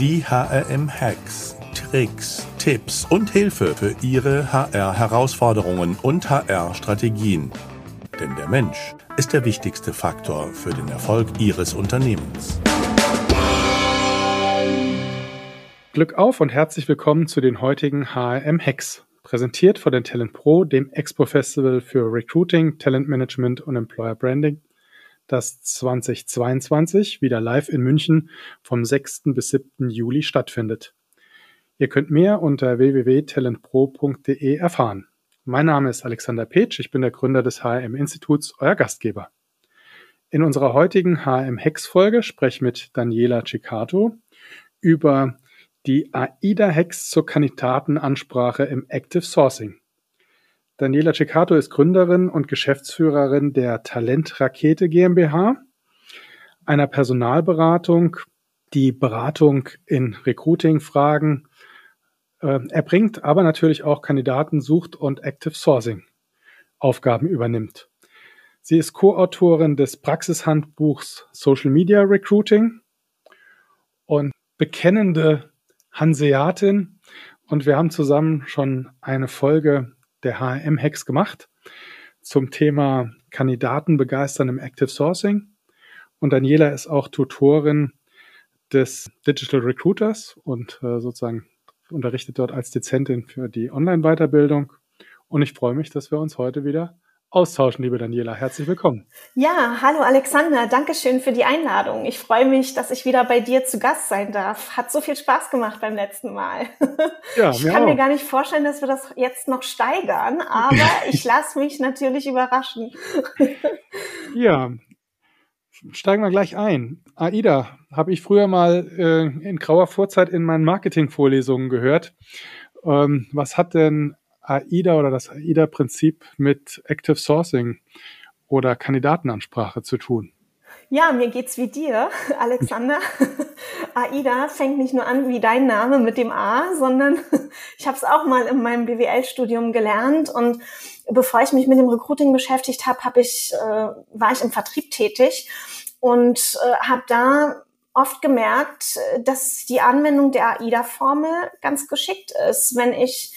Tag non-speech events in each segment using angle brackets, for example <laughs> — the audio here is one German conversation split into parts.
Die HRM-Hacks, Tricks, Tipps und Hilfe für Ihre HR-Herausforderungen und HR-Strategien. Denn der Mensch ist der wichtigste Faktor für den Erfolg Ihres Unternehmens. Glück auf und herzlich willkommen zu den heutigen HRM-Hacks. Präsentiert von den Talent Pro, dem Expo Festival für Recruiting, Talent Management und Employer Branding das 2022 wieder live in München vom 6. bis 7. Juli stattfindet. Ihr könnt mehr unter www.talentpro.de erfahren. Mein Name ist Alexander Petsch, ich bin der Gründer des HM-Instituts, euer Gastgeber. In unserer heutigen HM-Hex-Folge spreche ich mit Daniela Ciccato über die AIDA-Hex zur Kandidatenansprache im Active Sourcing. Daniela Ceccato ist Gründerin und Geschäftsführerin der Talentrakete GmbH, einer Personalberatung, die Beratung in Recruiting-Fragen äh, erbringt, aber natürlich auch Kandidaten sucht und Active Sourcing Aufgaben übernimmt. Sie ist Co-Autorin des Praxishandbuchs Social Media Recruiting und bekennende Hanseatin. Und wir haben zusammen schon eine Folge der HM-Hacks gemacht zum Thema Kandidaten begeistern im Active Sourcing. Und Daniela ist auch Tutorin des Digital Recruiters und äh, sozusagen unterrichtet dort als Dezentin für die Online-Weiterbildung. Und ich freue mich, dass wir uns heute wieder austauschen, liebe Daniela. Herzlich willkommen. Ja, hallo Alexander. Dankeschön für die Einladung. Ich freue mich, dass ich wieder bei dir zu Gast sein darf. Hat so viel Spaß gemacht beim letzten Mal. <laughs> Ja, ich kann auch. mir gar nicht vorstellen, dass wir das jetzt noch steigern, aber <laughs> ich lasse mich natürlich überraschen. <laughs> ja, steigen wir gleich ein. AIDA habe ich früher mal äh, in grauer Vorzeit in meinen Marketing-Vorlesungen gehört. Ähm, was hat denn AIDA oder das AIDA-Prinzip mit Active Sourcing oder Kandidatenansprache zu tun? Ja, mir geht's wie dir, <laughs> Alexander. <laughs> AIDA fängt nicht nur an wie dein Name mit dem A, sondern <laughs> ich habe es auch mal in meinem BWL-Studium gelernt und bevor ich mich mit dem Recruiting beschäftigt habe, hab ich, äh, war ich im Vertrieb tätig und äh, habe da oft gemerkt, dass die Anwendung der AIDA-Formel ganz geschickt ist, wenn ich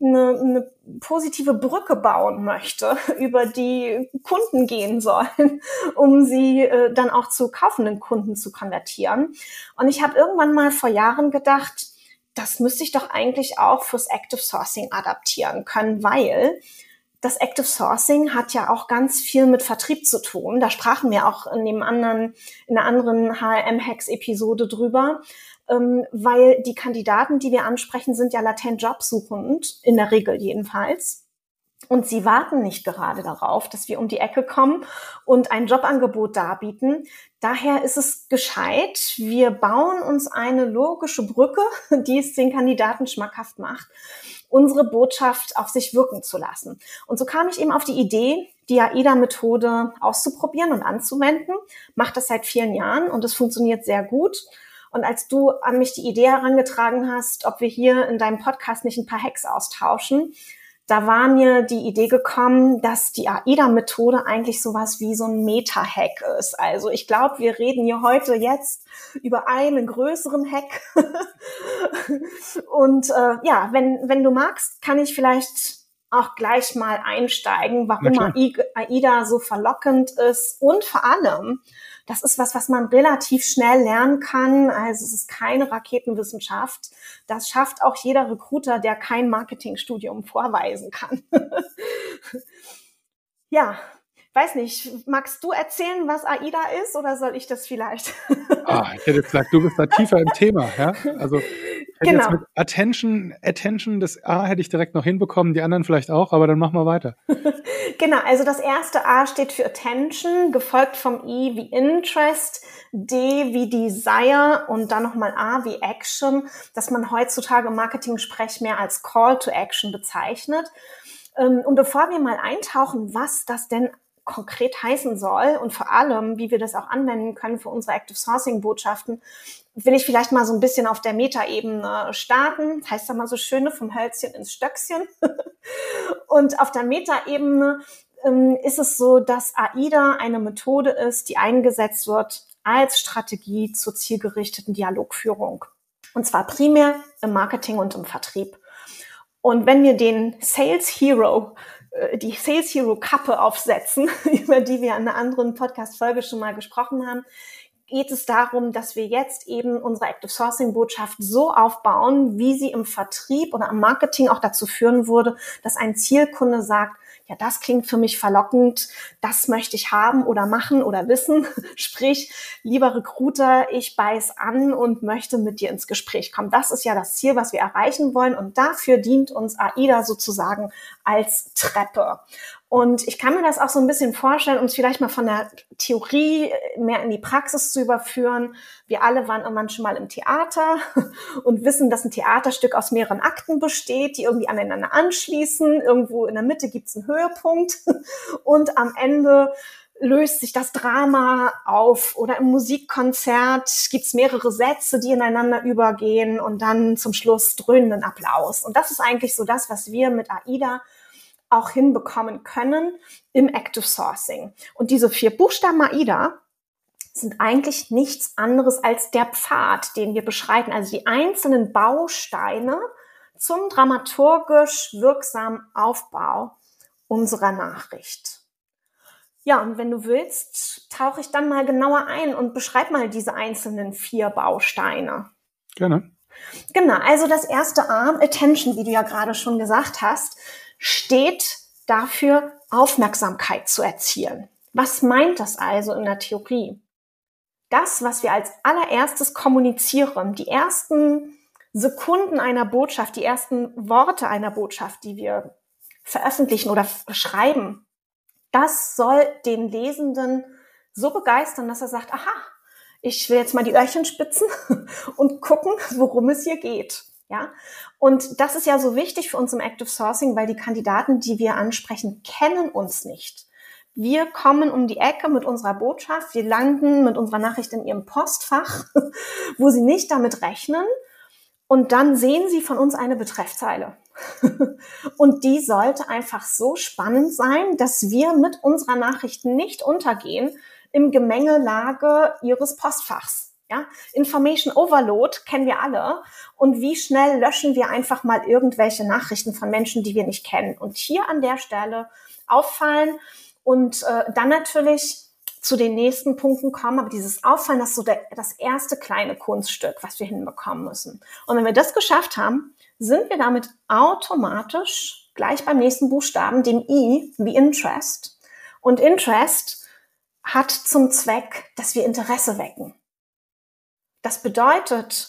eine, eine positive Brücke bauen möchte, <laughs> über die Kunden gehen sollen, <laughs> um sie äh, dann auch zu kaufenden Kunden zu konvertieren. Und ich habe irgendwann mal vor Jahren gedacht, das müsste ich doch eigentlich auch fürs Active Sourcing adaptieren können, weil das Active Sourcing hat ja auch ganz viel mit Vertrieb zu tun. Da sprachen wir auch in dem anderen, in der anderen HRM-Hacks-Episode drüber ähm, weil die Kandidaten, die wir ansprechen, sind ja latent jobsuchend, in der Regel jedenfalls. Und sie warten nicht gerade darauf, dass wir um die Ecke kommen und ein Jobangebot darbieten. Daher ist es gescheit, wir bauen uns eine logische Brücke, <laughs> die es den Kandidaten schmackhaft macht, unsere Botschaft auf sich wirken zu lassen. Und so kam ich eben auf die Idee, die AIDA-Methode auszuprobieren und anzuwenden. Macht das seit vielen Jahren und es funktioniert sehr gut. Und als du an mich die Idee herangetragen hast, ob wir hier in deinem Podcast nicht ein paar Hacks austauschen, da war mir die Idee gekommen, dass die AIDA-Methode eigentlich sowas wie so ein Meta-Hack ist. Also ich glaube, wir reden hier heute jetzt über einen größeren Hack. <laughs> Und äh, ja, wenn, wenn du magst, kann ich vielleicht auch gleich mal einsteigen, warum AIDA so verlockend ist und vor allem, das ist was, was man relativ schnell lernen kann. Also es ist keine Raketenwissenschaft. Das schafft auch jeder Recruiter, der kein Marketingstudium vorweisen kann. <laughs> ja, weiß nicht, magst du erzählen, was AIDA ist oder soll ich das vielleicht? ah, ich hätte gesagt, du bist da tiefer im Thema. Ja? Also genau. Attention, Attention, das A hätte ich direkt noch hinbekommen, die anderen vielleicht auch, aber dann machen wir weiter. <laughs> genau, also das erste A steht für Attention, gefolgt vom I wie Interest, D wie Desire und dann nochmal A wie Action, dass man heutzutage im Marketing-Sprech mehr als Call to Action bezeichnet. Ähm, und bevor wir mal eintauchen, was das denn konkret heißen soll und vor allem, wie wir das auch anwenden können für unsere Active Sourcing Botschaften, will ich vielleicht mal so ein bisschen auf der Metaebene starten. Das heißt ja mal so schöne vom Hölzchen ins Stöckchen. <laughs> und auf der Metaebene ähm, ist es so, dass AIDA eine Methode ist, die eingesetzt wird als Strategie zur zielgerichteten Dialogführung. Und zwar primär im Marketing und im Vertrieb. Und wenn wir den Sales Hero, die Sales Hero Kappe aufsetzen, <laughs> über die wir in einer anderen Podcast-Folge schon mal gesprochen haben, geht es darum, dass wir jetzt eben unsere Active Sourcing Botschaft so aufbauen, wie sie im Vertrieb oder am Marketing auch dazu führen würde, dass ein Zielkunde sagt, ja, das klingt für mich verlockend, das möchte ich haben oder machen oder wissen. <laughs> Sprich, lieber Recruiter, ich beiß an und möchte mit dir ins Gespräch kommen. Das ist ja das Ziel, was wir erreichen wollen und dafür dient uns AIDA sozusagen als Treppe. Und ich kann mir das auch so ein bisschen vorstellen, um es vielleicht mal von der Theorie mehr in die Praxis zu überführen. Wir alle waren irgendwann schon mal im Theater <laughs> und wissen, dass ein Theaterstück aus mehreren Akten besteht, die irgendwie aneinander anschließen. Irgendwo in der Mitte gibt es einen Höhepunkt <laughs> und am Ende löst sich das Drama auf oder im Musikkonzert gibt es mehrere Sätze, die ineinander übergehen und dann zum Schluss dröhnenden Applaus. Und das ist eigentlich so das, was wir mit AIDA auch hinbekommen können im Active Sourcing. Und diese vier Buchstaben AIDA sind eigentlich nichts anderes als der Pfad, den wir beschreiten, also die einzelnen Bausteine zum dramaturgisch wirksamen Aufbau unserer Nachricht. Ja, und wenn du willst, tauche ich dann mal genauer ein und beschreib mal diese einzelnen vier Bausteine. Gerne. Genau, also das erste Arm, Attention, wie du ja gerade schon gesagt hast, steht dafür, Aufmerksamkeit zu erzielen. Was meint das also in der Theorie? Das, was wir als allererstes kommunizieren, die ersten Sekunden einer Botschaft, die ersten Worte einer Botschaft, die wir veröffentlichen oder schreiben, das soll den Lesenden so begeistern, dass er sagt, aha, ich will jetzt mal die Öhrchen spitzen <laughs> und gucken, worum es hier geht. Ja, und das ist ja so wichtig für uns im Active Sourcing, weil die Kandidaten, die wir ansprechen, kennen uns nicht. Wir kommen um die Ecke mit unserer Botschaft, wir landen mit unserer Nachricht in ihrem Postfach, <laughs> wo sie nicht damit rechnen. Und dann sehen sie von uns eine Betreffzeile. <laughs> und die sollte einfach so spannend sein, dass wir mit unserer Nachricht nicht untergehen im Gemengelage ihres Postfachs. Ja, Information Overload kennen wir alle. Und wie schnell löschen wir einfach mal irgendwelche Nachrichten von Menschen, die wir nicht kennen? Und hier an der Stelle auffallen und äh, dann natürlich zu den nächsten Punkten kommen. Aber dieses Auffallen, das ist so der, das erste kleine Kunststück, was wir hinbekommen müssen. Und wenn wir das geschafft haben, sind wir damit automatisch gleich beim nächsten Buchstaben, dem I, wie Interest. Und Interest hat zum Zweck, dass wir Interesse wecken. Das bedeutet,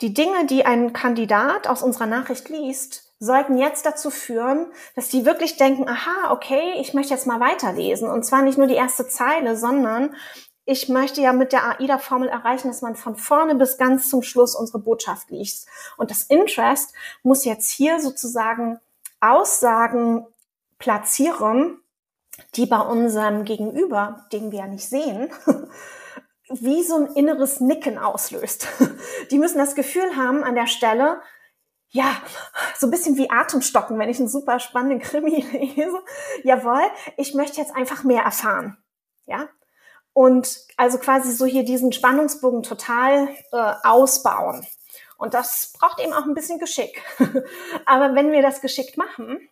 die Dinge, die ein Kandidat aus unserer Nachricht liest, sollten jetzt dazu führen, dass die wirklich denken, aha, okay, ich möchte jetzt mal weiterlesen. Und zwar nicht nur die erste Zeile, sondern ich möchte ja mit der AIDA-Formel erreichen, dass man von vorne bis ganz zum Schluss unsere Botschaft liest. Und das Interest muss jetzt hier sozusagen Aussagen platzieren, die bei unserem Gegenüber, den wir ja nicht sehen, <laughs> wie so ein inneres Nicken auslöst. <laughs> Die müssen das Gefühl haben an der Stelle, ja, so ein bisschen wie Atemstocken, wenn ich einen super spannenden Krimi <laughs> lese. Jawohl, ich möchte jetzt einfach mehr erfahren. Ja. Und also quasi so hier diesen Spannungsbogen total äh, ausbauen. Und das braucht eben auch ein bisschen Geschick. <laughs> Aber wenn wir das geschickt machen,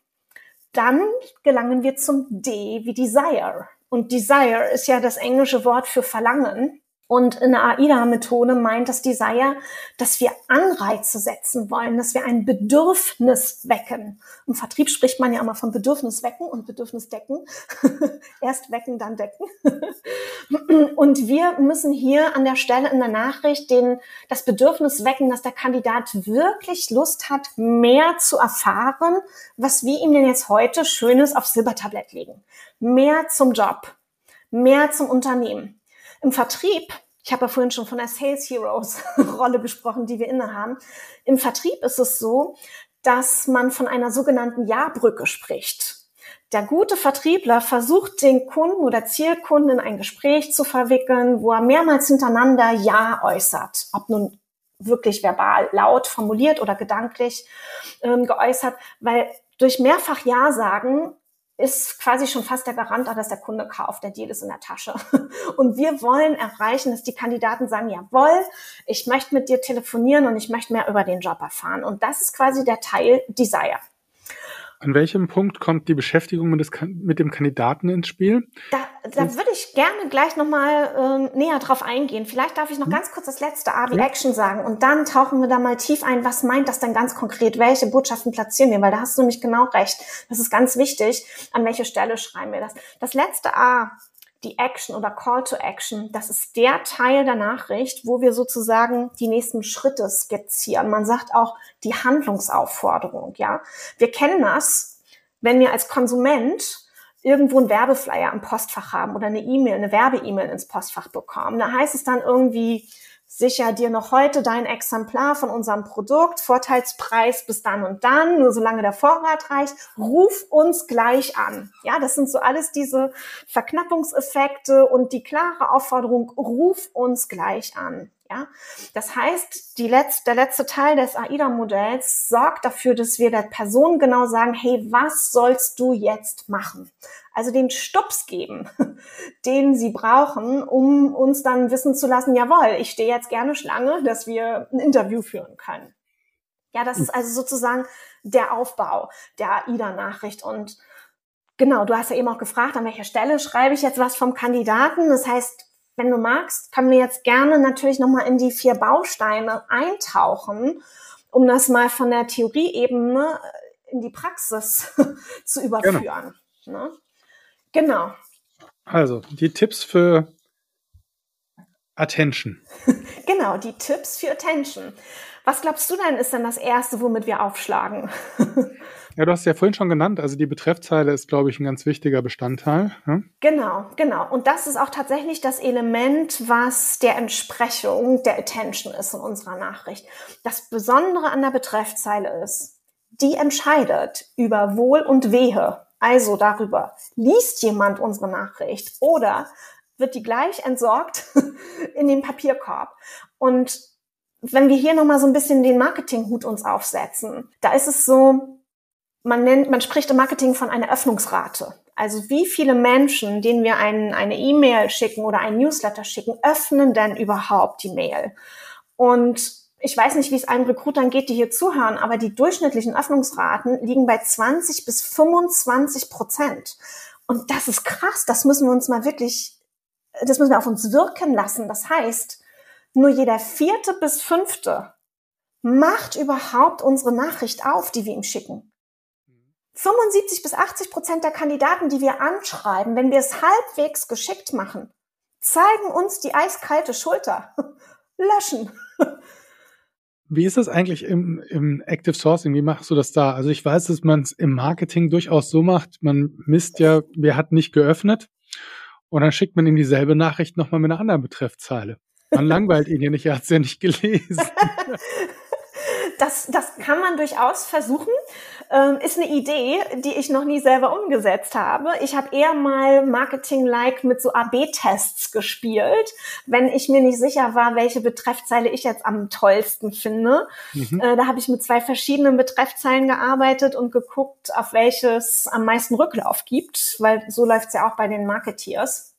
dann gelangen wir zum D wie Desire. Und Desire ist ja das englische Wort für Verlangen. Und in der AIDA-Methode meint das Desire, dass wir Anreize setzen wollen, dass wir ein Bedürfnis wecken. Im Vertrieb spricht man ja immer von Bedürfnis wecken und Bedürfnis decken. <laughs> Erst wecken, dann decken. <laughs> und wir müssen hier an der Stelle in der Nachricht den, das Bedürfnis wecken, dass der Kandidat wirklich Lust hat, mehr zu erfahren, was wir ihm denn jetzt heute Schönes aufs Silbertablett legen. Mehr zum Job, mehr zum Unternehmen. Im Vertrieb, ich habe ja vorhin schon von der Sales Heroes <laughs> Rolle gesprochen, die wir innehaben. Im Vertrieb ist es so, dass man von einer sogenannten Ja-Brücke spricht. Der gute Vertriebler versucht den Kunden oder Zielkunden in ein Gespräch zu verwickeln, wo er mehrmals hintereinander Ja äußert. Ob nun wirklich verbal laut formuliert oder gedanklich ähm, geäußert, weil durch mehrfach Ja sagen ist quasi schon fast der Garant, dass der Kunde kauft. Der Deal ist in der Tasche. <laughs> Und wir wollen erreichen, dass die Kandidaten sagen, jawohl, ich möchte mit dir telefonieren und ich möchte mehr über den Job erfahren. Und das ist quasi der Teil Desire. An welchem Punkt kommt die Beschäftigung mit, mit dem Kandidaten ins Spiel? Da, da würde ich gerne gleich nochmal ähm, näher drauf eingehen. Vielleicht darf ich noch hm. ganz kurz das letzte A wie ja. Action sagen und dann tauchen wir da mal tief ein. Was meint das denn ganz konkret? Welche Botschaften platzieren wir? Weil da hast du nämlich genau recht. Das ist ganz wichtig. An welche Stelle schreiben wir das? Das letzte A die Action oder Call to Action, das ist der Teil der Nachricht, wo wir sozusagen die nächsten Schritte skizzieren. Man sagt auch die Handlungsaufforderung, ja. Wir kennen das, wenn wir als Konsument irgendwo einen Werbeflyer im Postfach haben oder eine E-Mail, eine Werbe-E-Mail ins Postfach bekommen. Da heißt es dann irgendwie, sicher dir noch heute dein Exemplar von unserem Produkt, Vorteilspreis bis dann und dann, nur solange der Vorrat reicht, ruf uns gleich an. Ja, das sind so alles diese Verknappungseffekte und die klare Aufforderung, ruf uns gleich an. Ja, das heißt, die letzte, der letzte Teil des AIDA-Modells sorgt dafür, dass wir der Person genau sagen, hey, was sollst du jetzt machen? Also den Stups geben, <laughs> den sie brauchen, um uns dann wissen zu lassen, jawohl, ich stehe jetzt gerne Schlange, dass wir ein Interview führen können. Ja, das ist also sozusagen der Aufbau der AIDA-Nachricht und Genau, du hast ja eben auch gefragt, an welcher Stelle schreibe ich jetzt was vom Kandidaten. Das heißt, wenn du magst, können wir jetzt gerne natürlich nochmal in die vier Bausteine eintauchen, um das mal von der Theorieebene in die Praxis <laughs> zu überführen. Ne? Genau. Also, die Tipps für Attention. <laughs> genau, die Tipps für Attention. Was glaubst du denn ist denn das Erste, womit wir aufschlagen? <laughs> Ja, du hast ja vorhin schon genannt, also die Betreffzeile ist, glaube ich, ein ganz wichtiger Bestandteil. Ja? Genau, genau. Und das ist auch tatsächlich das Element, was der Entsprechung der Attention ist in unserer Nachricht. Das Besondere an der Betreffzeile ist, die entscheidet über Wohl und Wehe. Also darüber, liest jemand unsere Nachricht oder wird die gleich entsorgt <laughs> in den Papierkorb. Und wenn wir hier nochmal so ein bisschen den Marketinghut uns aufsetzen, da ist es so, man nennt, man spricht im Marketing von einer Öffnungsrate. Also wie viele Menschen, denen wir ein, eine E-Mail schicken oder ein Newsletter schicken, öffnen denn überhaupt die Mail? Und ich weiß nicht, wie es allen Recruitern geht, die hier zuhören, aber die durchschnittlichen Öffnungsraten liegen bei 20 bis 25 Prozent. Und das ist krass. Das müssen wir uns mal wirklich, das müssen wir auf uns wirken lassen. Das heißt, nur jeder vierte bis fünfte macht überhaupt unsere Nachricht auf, die wir ihm schicken. 75 bis 80 Prozent der Kandidaten, die wir anschreiben, wenn wir es halbwegs geschickt machen, zeigen uns die eiskalte Schulter. <laughs> Löschen. Wie ist das eigentlich im, im Active Sourcing? Wie machst du das da? Also ich weiß, dass man es im Marketing durchaus so macht. Man misst ja, wer hat nicht geöffnet. Und dann schickt man ihm dieselbe Nachricht nochmal mit einer anderen Betreffzeile. Man <laughs> langweilt ihn ja nicht, er hat es ja nicht gelesen. <laughs> das, das kann man durchaus versuchen. Ähm, ist eine Idee, die ich noch nie selber umgesetzt habe. Ich habe eher mal Marketing-like mit so AB-Tests gespielt, wenn ich mir nicht sicher war, welche Betreffzeile ich jetzt am tollsten finde. Mhm. Äh, da habe ich mit zwei verschiedenen Betreffzeilen gearbeitet und geguckt, auf welches am meisten Rücklauf gibt, weil so läuft's ja auch bei den Marketeers.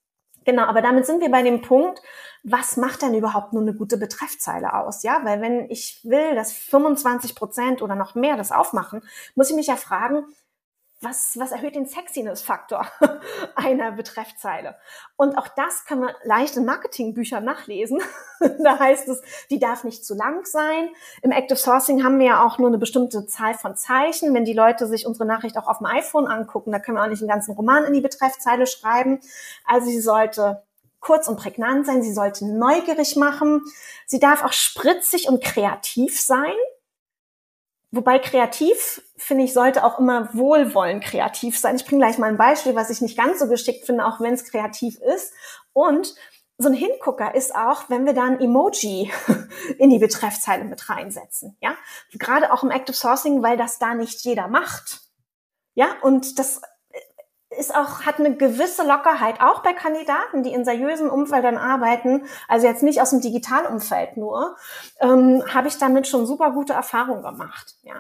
Genau, aber damit sind wir bei dem Punkt, was macht denn überhaupt nur eine gute Betreffzeile aus? Ja, weil wenn ich will, dass 25 Prozent oder noch mehr das aufmachen, muss ich mich ja fragen, was, was erhöht den Sexiness-Faktor <laughs> einer Betreffzeile? Und auch das können wir leicht in Marketingbüchern nachlesen. <laughs> da heißt es, die darf nicht zu lang sein. Im Active Sourcing haben wir ja auch nur eine bestimmte Zahl von Zeichen. Wenn die Leute sich unsere Nachricht auch auf dem iPhone angucken, da können wir auch nicht einen ganzen Roman in die Betreffzeile schreiben. Also sie sollte kurz und prägnant sein, sie sollte neugierig machen, sie darf auch spritzig und kreativ sein. Wobei kreativ, finde ich, sollte auch immer wohlwollend kreativ sein. Ich bringe gleich mal ein Beispiel, was ich nicht ganz so geschickt finde, auch wenn es kreativ ist. Und so ein Hingucker ist auch, wenn wir da ein Emoji <laughs> in die Betreffzeile mit reinsetzen. Ja, gerade auch im Active Sourcing, weil das da nicht jeder macht. Ja, und das ist auch, hat eine gewisse Lockerheit, auch bei Kandidaten, die in seriösen Umfeldern arbeiten, also jetzt nicht aus dem Digitalumfeld nur, ähm, habe ich damit schon super gute Erfahrungen gemacht. Ja.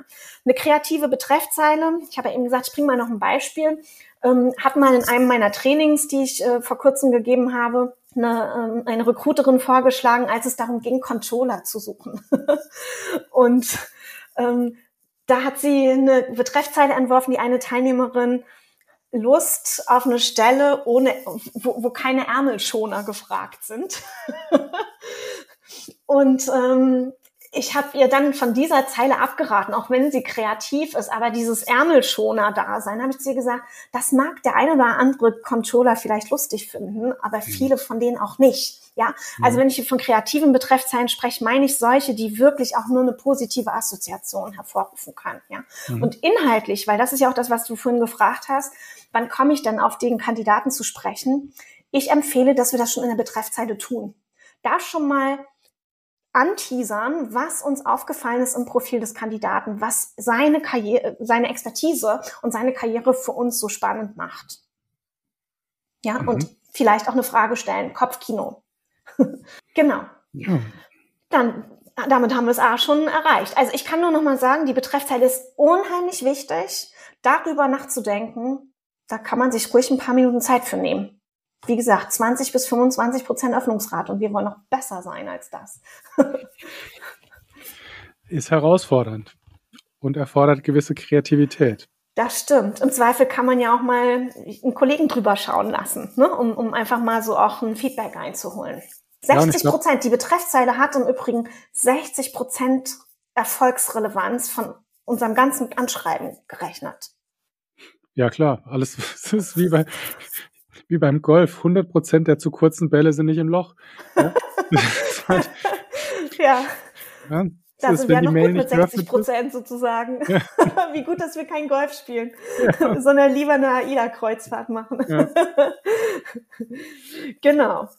Eine kreative Betreffzeile, ich habe ja eben gesagt, ich bringe mal noch ein Beispiel. ähm, hat mal in einem meiner Trainings, die ich äh, vor kurzem gegeben habe, eine, ähm, eine Recruiterin vorgeschlagen, als es darum ging, Controller zu suchen. <laughs> und ähm, da hat sie eine Betreffzeile entworfen, die eine Teilnehmerin Lust auf eine Stelle, ohne, wo, wo keine Ärmelschoner gefragt sind. <laughs> und ähm, ich habe ihr dann von dieser Zeile abgeraten, auch wenn sie kreativ ist, aber dieses Ärmelschoner-Dasein, habe ich zu ihr gesagt, das mag der eine oder andere Controller vielleicht lustig finden, aber mhm. viele von denen auch nicht. Ja, also mhm. wenn ich von kreativen Betreffzeilen spreche, meine ich solche, die wirklich auch nur eine positive Assoziation hervorrufen können. Ja, mhm. und inhaltlich, weil das ist ja auch das, was du vorhin gefragt hast, wann komme ich dann auf den Kandidaten zu sprechen? Ich empfehle, dass wir das schon in der Betreffzeile tun. Da schon mal anteasern, was uns aufgefallen ist im Profil des Kandidaten, was seine Karriere, seine Expertise und seine Karriere für uns so spannend macht. Ja, mhm. und vielleicht auch eine Frage stellen, Kopfkino. <laughs> genau. Ja. Dann, damit haben wir es auch schon erreicht. Also ich kann nur noch mal sagen, die Betreffzeile ist unheimlich wichtig, darüber nachzudenken. Da kann man sich ruhig ein paar Minuten Zeit für nehmen wie gesagt, 20 bis 25 Prozent Öffnungsrate und wir wollen noch besser sein als das. <laughs> Ist herausfordernd und erfordert gewisse Kreativität. Das stimmt. Im Zweifel kann man ja auch mal einen Kollegen drüber schauen lassen, ne? um, um einfach mal so auch ein Feedback einzuholen. 60 Prozent, ja, die Betreffzeile hat im Übrigen 60 Prozent Erfolgsrelevanz von unserem ganzen Anschreiben gerechnet. Ja klar, alles <laughs> ist wie bei wie beim Golf. 100 Prozent der zu kurzen Bälle sind nicht im Loch. Ja. <laughs> ja. ja. Da ist, sind wir ja noch gut mit 60 Prozent sozusagen. Ja. <laughs> Wie gut, dass wir kein Golf spielen, ja. sondern lieber eine AIDA-Kreuzfahrt machen. Genau.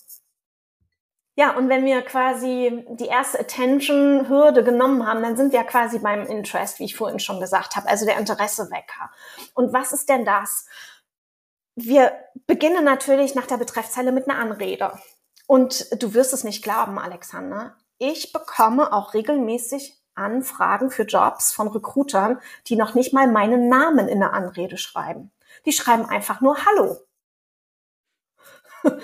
Ja, und wenn wir quasi die erste Attention-Hürde genommen haben, dann sind wir quasi beim Interest, wie ich vorhin schon gesagt habe, also der Interessewecker. Und was ist denn das? Wir beginnen natürlich nach der Betreffzeile mit einer Anrede. Und du wirst es nicht glauben, Alexander. Ich bekomme auch regelmäßig Anfragen für Jobs von Recruitern, die noch nicht mal meinen Namen in der Anrede schreiben. Die schreiben einfach nur Hallo. <laughs>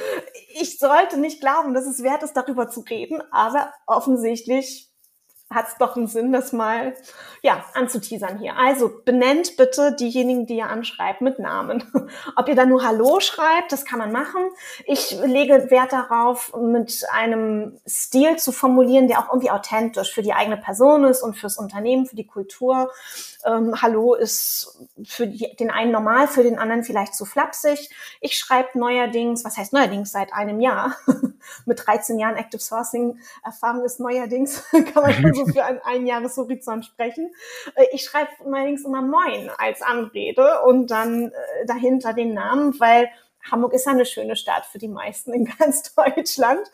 Ich sollte nicht glauben, dass es wert ist, darüber zu reden, aber offensichtlich hat es doch einen Sinn, das mal ja anzuteasern hier. Also benennt bitte diejenigen, die ihr anschreibt, mit Namen. <laughs> Ob ihr da nur Hallo schreibt, das kann man machen. Ich lege Wert darauf, mit einem Stil zu formulieren, der auch irgendwie authentisch für die eigene Person ist und fürs Unternehmen, für die Kultur. Ähm, Hallo ist für die, den einen normal, für den anderen vielleicht zu flapsig. Ich schreibe neuerdings, was heißt neuerdings seit einem Jahr, <laughs> mit 13 Jahren Active Sourcing Erfahrung ist neuerdings, <laughs> kann man schon so für einen Einjahreshorizont sprechen. Äh, ich schreibe neuerdings immer Moin als Anrede und dann äh, dahinter den Namen, weil Hamburg ist eine schöne Stadt für die meisten in <laughs> ganz Deutschland.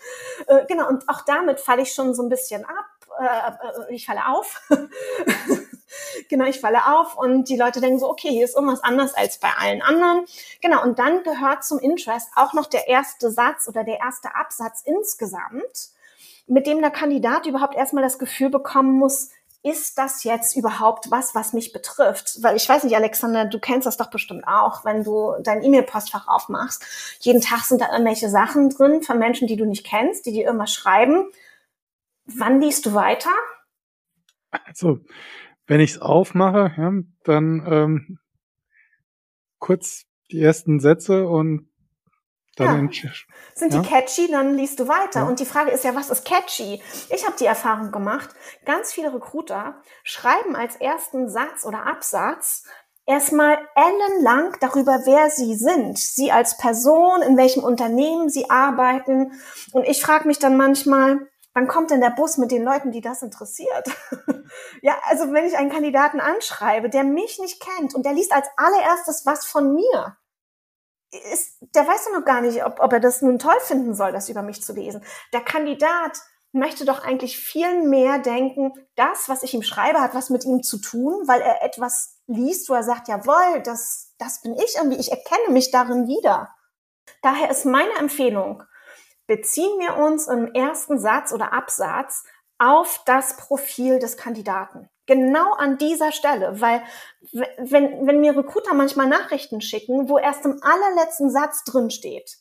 Äh, genau, und auch damit falle ich schon so ein bisschen ab. Ich falle auf. <laughs> genau, ich falle auf und die Leute denken so, okay, hier ist irgendwas anders als bei allen anderen. Genau, und dann gehört zum Interest auch noch der erste Satz oder der erste Absatz insgesamt mit dem der Kandidat überhaupt erstmal das Gefühl bekommen muss, ist das jetzt überhaupt was, was mich betrifft? Weil ich weiß nicht, Alexander, du kennst das doch bestimmt auch, wenn du dein E-Mail-Postfach aufmachst. Jeden Tag sind da irgendwelche Sachen drin von Menschen, die du nicht kennst, die dir irgendwas schreiben. Wann liest du weiter? Also, wenn ich es aufmache, ja, dann ähm, kurz die ersten Sätze und dann ja. Sind ja? die catchy, dann liest du weiter. Ja. Und die Frage ist ja, was ist catchy? Ich habe die Erfahrung gemacht, ganz viele Recruiter schreiben als ersten Satz oder Absatz erstmal ellenlang darüber, wer sie sind. Sie als Person, in welchem Unternehmen sie arbeiten. Und ich frage mich dann manchmal, wann kommt denn der Bus mit den Leuten, die das interessiert? <laughs> ja, also wenn ich einen Kandidaten anschreibe, der mich nicht kennt und der liest als allererstes was von mir, ist, der weiß ja noch gar nicht, ob, ob er das nun toll finden soll, das über mich zu lesen. Der Kandidat möchte doch eigentlich viel mehr denken, das, was ich ihm schreibe, hat was mit ihm zu tun, weil er etwas liest, wo er sagt, jawohl, das, das bin ich irgendwie, ich erkenne mich darin wieder. Daher ist meine Empfehlung, beziehen wir uns im ersten Satz oder Absatz auf das Profil des Kandidaten. Genau an dieser Stelle, weil wenn, wenn mir Recruiter manchmal Nachrichten schicken, wo erst im allerletzten Satz drin steht,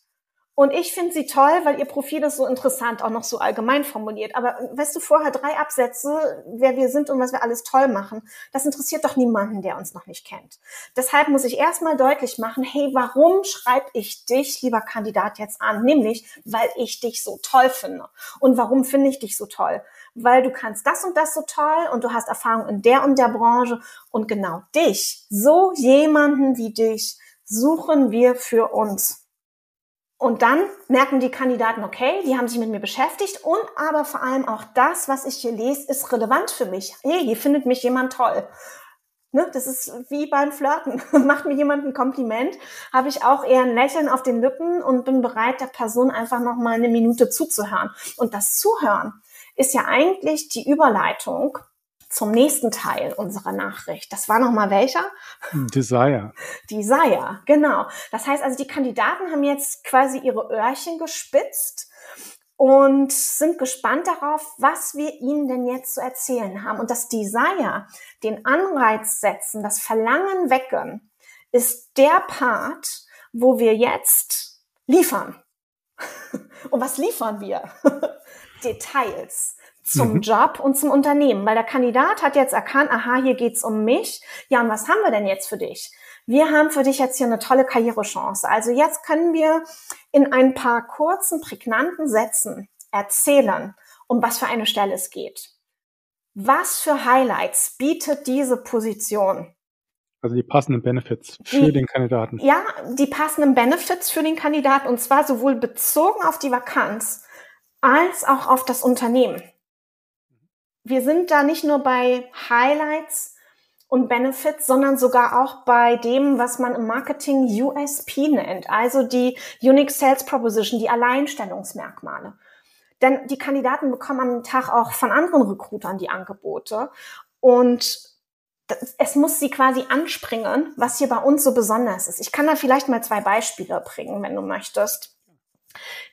und ich finde sie toll, weil ihr Profil ist so interessant, auch noch so allgemein formuliert. Aber weißt du, vorher drei Absätze, wer wir sind und was wir alles toll machen, das interessiert doch niemanden, der uns noch nicht kennt. Deshalb muss ich erstmal deutlich machen, hey, warum schreibe ich dich, lieber Kandidat, jetzt an? Nämlich, weil ich dich so toll finde. Und warum finde ich dich so toll? Weil du kannst das und das so toll und du hast Erfahrung in der und der Branche und genau dich, so jemanden wie dich, suchen wir für uns. Und dann merken die Kandidaten, okay, die haben sich mit mir beschäftigt und aber vor allem auch das, was ich hier lese, ist relevant für mich. Hey, hier findet mich jemand toll. Ne, das ist wie beim Flirten. <laughs> Macht mir jemand ein Kompliment, habe ich auch eher ein Lächeln auf den Lippen und bin bereit, der Person einfach noch mal eine Minute zuzuhören. Und das Zuhören ist ja eigentlich die Überleitung zum nächsten Teil unserer Nachricht. Das war nochmal welcher? Desire. Desire, genau. Das heißt also, die Kandidaten haben jetzt quasi ihre Öhrchen gespitzt und sind gespannt darauf, was wir ihnen denn jetzt zu erzählen haben. Und das Desire, den Anreiz setzen, das Verlangen wecken, ist der Part, wo wir jetzt liefern. <laughs> Und was liefern wir? <laughs> Details zum mhm. Job und zum Unternehmen, weil der Kandidat hat jetzt erkannt, aha, hier geht's um mich. Ja, und was haben wir denn jetzt für dich? Wir haben für dich jetzt hier eine tolle Karrierechance. Also jetzt können wir in ein paar kurzen, prägnanten Sätzen erzählen, um was für eine Stelle es geht. Was für Highlights bietet diese Position? Also die passenden Benefits für die, den Kandidaten. Ja, die passenden Benefits für den Kandidaten und zwar sowohl bezogen auf die Vakanz als auch auf das Unternehmen wir sind da nicht nur bei Highlights und Benefits, sondern sogar auch bei dem, was man im Marketing USP nennt, also die Unique Sales Proposition, die Alleinstellungsmerkmale. Denn die Kandidaten bekommen am Tag auch von anderen Recruitern die Angebote und es muss sie quasi anspringen, was hier bei uns so besonders ist. Ich kann da vielleicht mal zwei Beispiele bringen, wenn du möchtest.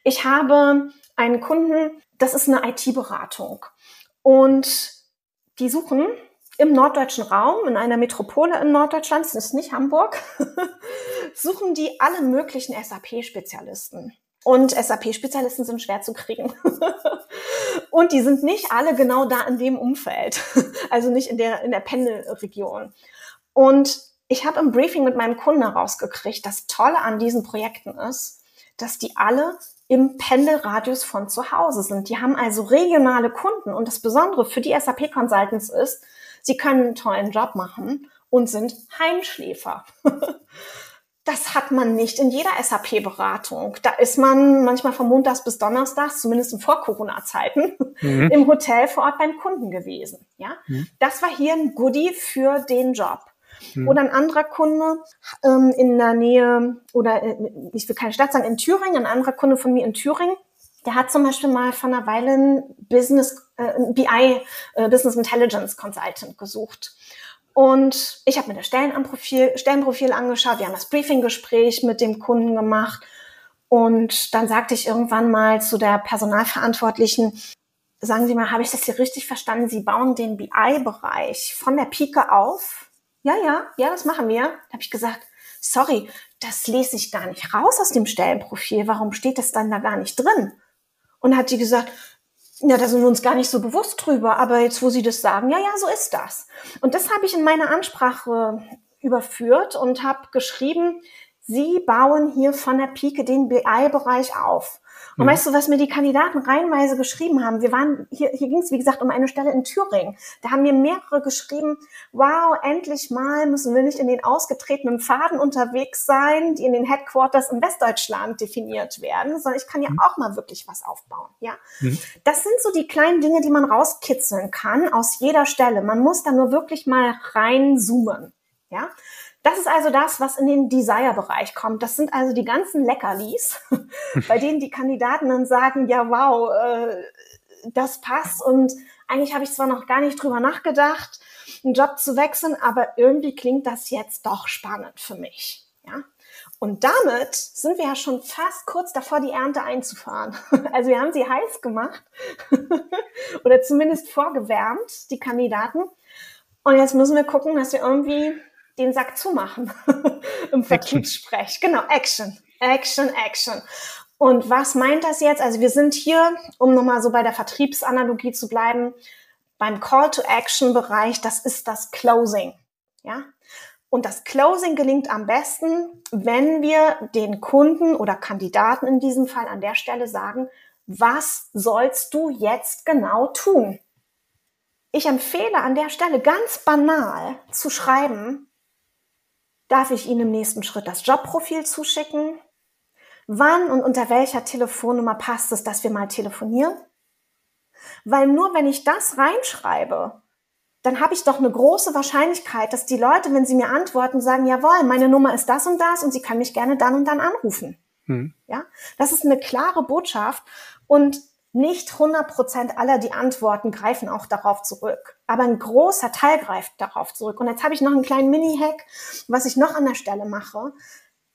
Ich habe einen Kunden, das ist eine IT-Beratung. Und die suchen im norddeutschen Raum, in einer Metropole in Norddeutschland, das ist nicht Hamburg, <laughs> suchen die alle möglichen SAP-Spezialisten. Und SAP-Spezialisten sind schwer zu kriegen. <laughs> und die sind nicht alle genau da in dem Umfeld, <laughs> also nicht in der, in der Pendelregion. Und ich habe im Briefing mit meinem Kunden herausgekriegt, das Tolle an diesen Projekten ist, dass die alle im Pendelradius von zu Hause sind. Die haben also regionale Kunden und das Besondere für die SAP Consultants ist, sie können einen tollen Job machen und sind Heimschläfer. <laughs> Das hat man nicht in jeder SAP-Beratung. Da ist man manchmal von Montags bis Donnerstags, zumindest in Vor-Corona-Zeiten, mhm. im Hotel vor Ort beim Kunden gewesen. Ja, mhm. das war hier ein Goodie für den Job. Mhm. Oder ein anderer Kunde ähm, in der Nähe, oder äh, ich will keine Stadt sagen, in Thüringen, ein anderer Kunde von mir in Thüringen, der hat zum Beispiel mal von einer Weile ein Business, äh, BI, äh, Business Intelligence Consultant gesucht. Und ich habe mir das Stellenprofil, Stellenprofil angeschaut, wir haben das Briefinggespräch mit dem Kunden gemacht. Und dann sagte ich irgendwann mal zu der Personalverantwortlichen, sagen Sie mal, habe ich das hier richtig verstanden? Sie bauen den BI-Bereich von der Pike auf ja, ja, ja, das machen wir. Da habe ich gesagt, sorry, das lese ich gar nicht raus aus dem Stellenprofil. Warum steht das dann da gar nicht drin? Und hat sie gesagt, ja, da sind wir uns gar nicht so bewusst drüber, aber jetzt, wo Sie das sagen, ja, ja, so ist das. Und das habe ich in meiner Ansprache überführt und habe geschrieben, Sie bauen hier von der Pike den BI-Bereich auf. Und mhm. weißt du, was mir die Kandidaten reihenweise geschrieben haben? Wir waren, hier, hier ging es, wie gesagt, um eine Stelle in Thüringen. Da haben mir mehrere geschrieben, wow, endlich mal müssen wir nicht in den ausgetretenen Pfaden unterwegs sein, die in den Headquarters in Westdeutschland definiert werden, sondern ich kann ja mhm. auch mal wirklich was aufbauen. Ja, mhm. Das sind so die kleinen Dinge, die man rauskitzeln kann aus jeder Stelle. Man muss da nur wirklich mal reinzoomen. Ja, das ist also das, was in den Desire-Bereich kommt. Das sind also die ganzen Leckerlis, <laughs> bei denen die Kandidaten dann sagen, ja, wow, äh, das passt und eigentlich habe ich zwar noch gar nicht drüber nachgedacht, einen Job zu wechseln, aber irgendwie klingt das jetzt doch spannend für mich. Ja? Und damit sind wir ja schon fast kurz davor, die Ernte einzufahren. <laughs> Also wir haben sie heiß gemacht <laughs> oder zumindest vorgewärmt, die Kandidaten. Und jetzt müssen wir gucken, dass wir irgendwie den Sack zumachen <laughs> im Vertriebssprech. Genau, Action, Action, Action. Und was meint das jetzt? Also wir sind hier, um nochmal so bei der Vertriebsanalogie zu bleiben, beim Call-to-Action-Bereich, das ist das Closing. Ja? Und das Closing gelingt am besten, wenn wir den Kunden oder Kandidaten in diesem Fall an der Stelle sagen, was sollst du jetzt genau tun? Ich empfehle an der Stelle ganz banal zu schreiben, darf ich Ihnen im nächsten Schritt das Jobprofil zuschicken? Wann und unter welcher Telefonnummer passt es, dass wir mal telefonieren? Weil nur wenn ich das reinschreibe, dann habe ich doch eine große Wahrscheinlichkeit, dass die Leute, wenn sie mir antworten, sagen, jawohl, meine Nummer ist das und das und sie kann mich gerne dann und dann anrufen. Hm. Ja, das ist eine klare Botschaft und nicht 100 Prozent aller, die antworten, greifen auch darauf zurück. Aber ein großer Teil greift darauf zurück. Und jetzt habe ich noch einen kleinen Mini-Hack, was ich noch an der Stelle mache.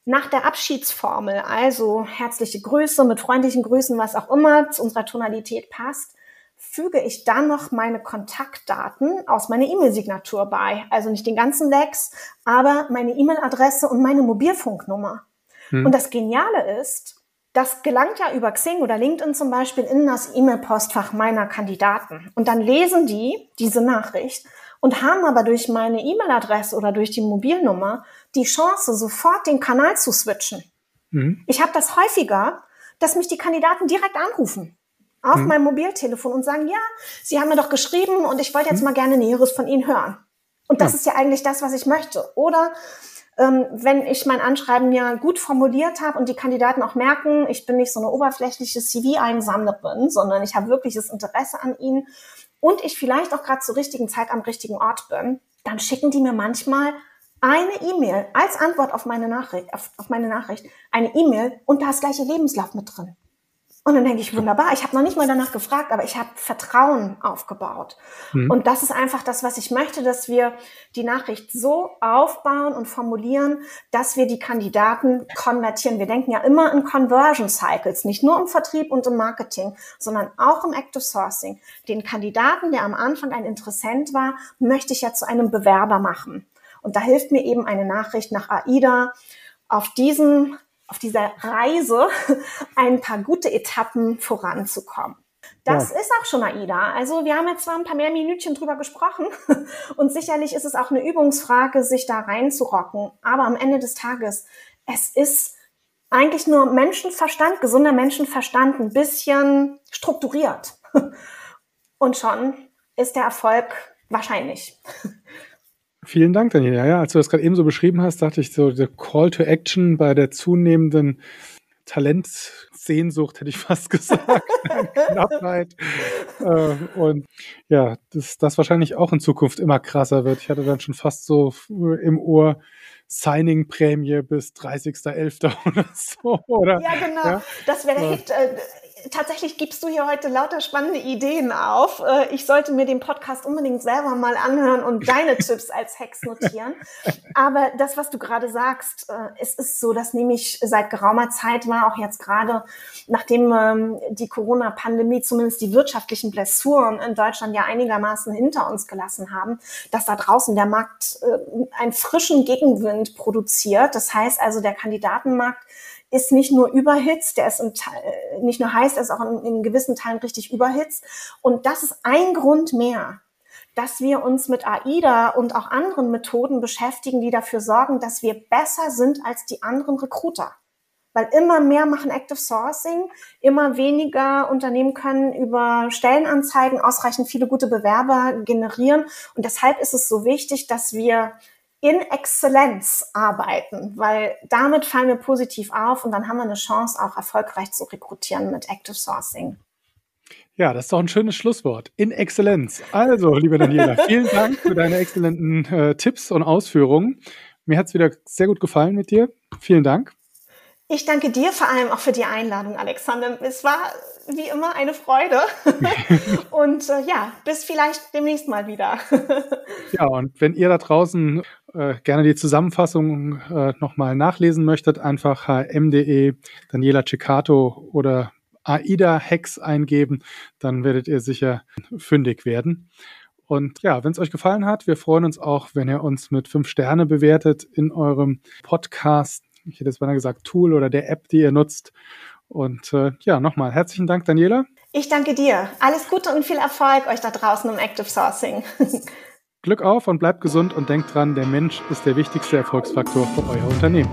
Nach der Abschiedsformel, also herzliche Grüße mit freundlichen Grüßen, was auch immer zu unserer Tonalität passt, füge ich dann noch meine Kontaktdaten aus meiner E-Mail-Signatur bei. Also nicht den ganzen Lex, aber meine E-Mail-Adresse und meine Mobilfunknummer. Hm. Und das Geniale ist, das gelangt ja über Xing oder LinkedIn zum Beispiel in das E-Mail-Postfach meiner Kandidaten. Und dann lesen die diese Nachricht und haben aber durch meine E-Mail-Adresse oder durch die Mobilnummer die Chance, sofort den Kanal zu switchen. Mhm. Ich habe das häufiger, dass mich die Kandidaten direkt anrufen auf mhm. meinem Mobiltelefon und sagen, ja, Sie haben mir doch geschrieben und ich wollte jetzt mhm. mal gerne Näheres von Ihnen hören. Und das ja. ist ja eigentlich das, was ich möchte. Oder wenn ich mein Anschreiben ja gut formuliert habe und die Kandidaten auch merken, ich bin nicht so eine oberflächliche CV-Einsammlerin, sondern ich habe wirkliches Interesse an ihnen und ich vielleicht auch gerade zur richtigen Zeit am richtigen Ort bin, dann schicken die mir manchmal eine E-Mail als Antwort auf meine Nachricht, auf, auf meine Nachricht, eine E-Mail und da ist gleiche Lebenslauf mit drin. Und dann denke ich, wunderbar, ich habe noch nicht mal danach gefragt, aber ich habe Vertrauen aufgebaut. Mhm. Und das ist einfach das, was ich möchte, dass wir die Nachricht so aufbauen und formulieren, dass wir die Kandidaten konvertieren. Wir denken ja immer in Conversion Cycles, nicht nur im Vertrieb und im Marketing, sondern auch im Active Sourcing. Den Kandidaten, der am Anfang ein Interessent war, möchte ich ja zu einem Bewerber machen. Und da hilft mir eben eine Nachricht nach AIDA auf diesem auf dieser Reise <laughs> ein paar gute Etappen voranzukommen. Das ja. ist auch schon AIDA. Also wir haben jetzt zwar ein paar mehr Minütchen drüber gesprochen <laughs> und sicherlich ist es auch eine Übungsfrage, sich da reinzurocken. Aber am Ende des Tages, es ist eigentlich nur Menschenverstand, gesunder Menschenverstand, ein bisschen strukturiert. <laughs> Und schon ist der Erfolg wahrscheinlich. Vielen Dank, Daniel. Ja, ja, als du das gerade eben so beschrieben hast, dachte ich so, der Call to Action bei der zunehmenden Talentsehnsucht, hätte ich <laughs> fast gesagt, <laughs> Knappheit. äh, und ja, dass das wahrscheinlich auch in Zukunft immer krasser wird. Ich hatte dann schon fast so im Ohr, Signing-Prämie bis 30.11. <laughs> oder so. Oder? Ja, genau. Ja? Das wäre. Äh, tatsächlich gibst du hier heute lauter spannende Ideen auf. Äh, ich sollte mir den Podcast unbedingt selber mal anhören und deine <laughs> Tipps als Hacks notieren. Aber das, was du gerade sagst, äh, es ist so, dass nämlich seit geraumer Zeit war, auch jetzt gerade, nachdem ähm, die Corona-Pandemie zumindest die wirtschaftlichen Blessuren in Deutschland ja einigermaßen hinter uns gelassen haben, dass da draußen der Markt äh, einen frischen Gegenwind produziert. Das heißt also, der Kandidatenmarkt ist nicht nur überhitzt, der ist nicht nur heiß, er ist auch in, in gewissen Teilen richtig überhitzt. Und das ist ein Grund mehr, dass wir uns mit AIDA und auch anderen Methoden beschäftigen, die dafür sorgen, dass wir besser sind als die anderen Recruiter. Weil immer mehr machen Active Sourcing, immer weniger Unternehmen können über Stellenanzeigen ausreichend viele gute Bewerber generieren. Und deshalb ist es so wichtig, dass wir in Exzellenz arbeiten, weil damit fallen wir positiv auf und dann haben wir eine Chance, auch erfolgreich zu rekrutieren mit Active Sourcing. Ja, das ist doch ein schönes Schlusswort. In Exzellenz. Also, liebe Daniela, <laughs> vielen Dank für deine exzellenten äh, Tipps und Ausführungen. Mir hat es wieder sehr gut gefallen mit dir. Vielen Dank. Ich danke dir vor allem auch für die Einladung, Alexander. Es war wie immer eine Freude. <laughs> und äh, ja, bis vielleicht demnächst mal wieder. <laughs> ja, und wenn ihr da draußen äh, gerne die Zusammenfassung äh, nochmal nachlesen möchtet, einfach hm.de, Daniela Ciccato oder AIDA Hex eingeben, dann werdet ihr sicher fündig werden. Und ja, wenn es euch gefallen hat, wir freuen uns auch, wenn ihr uns mit fünf Sterne bewertet in eurem Podcast. Ich hätte jetzt mal gesagt Tool oder der App, die ihr nutzt. Und äh, ja, nochmal herzlichen Dank, Daniela. Ich danke dir. Alles Gute und viel Erfolg euch da draußen im Active Sourcing. Glück auf und bleibt gesund und denkt dran, der Mensch ist der wichtigste Erfolgsfaktor für euer Unternehmen.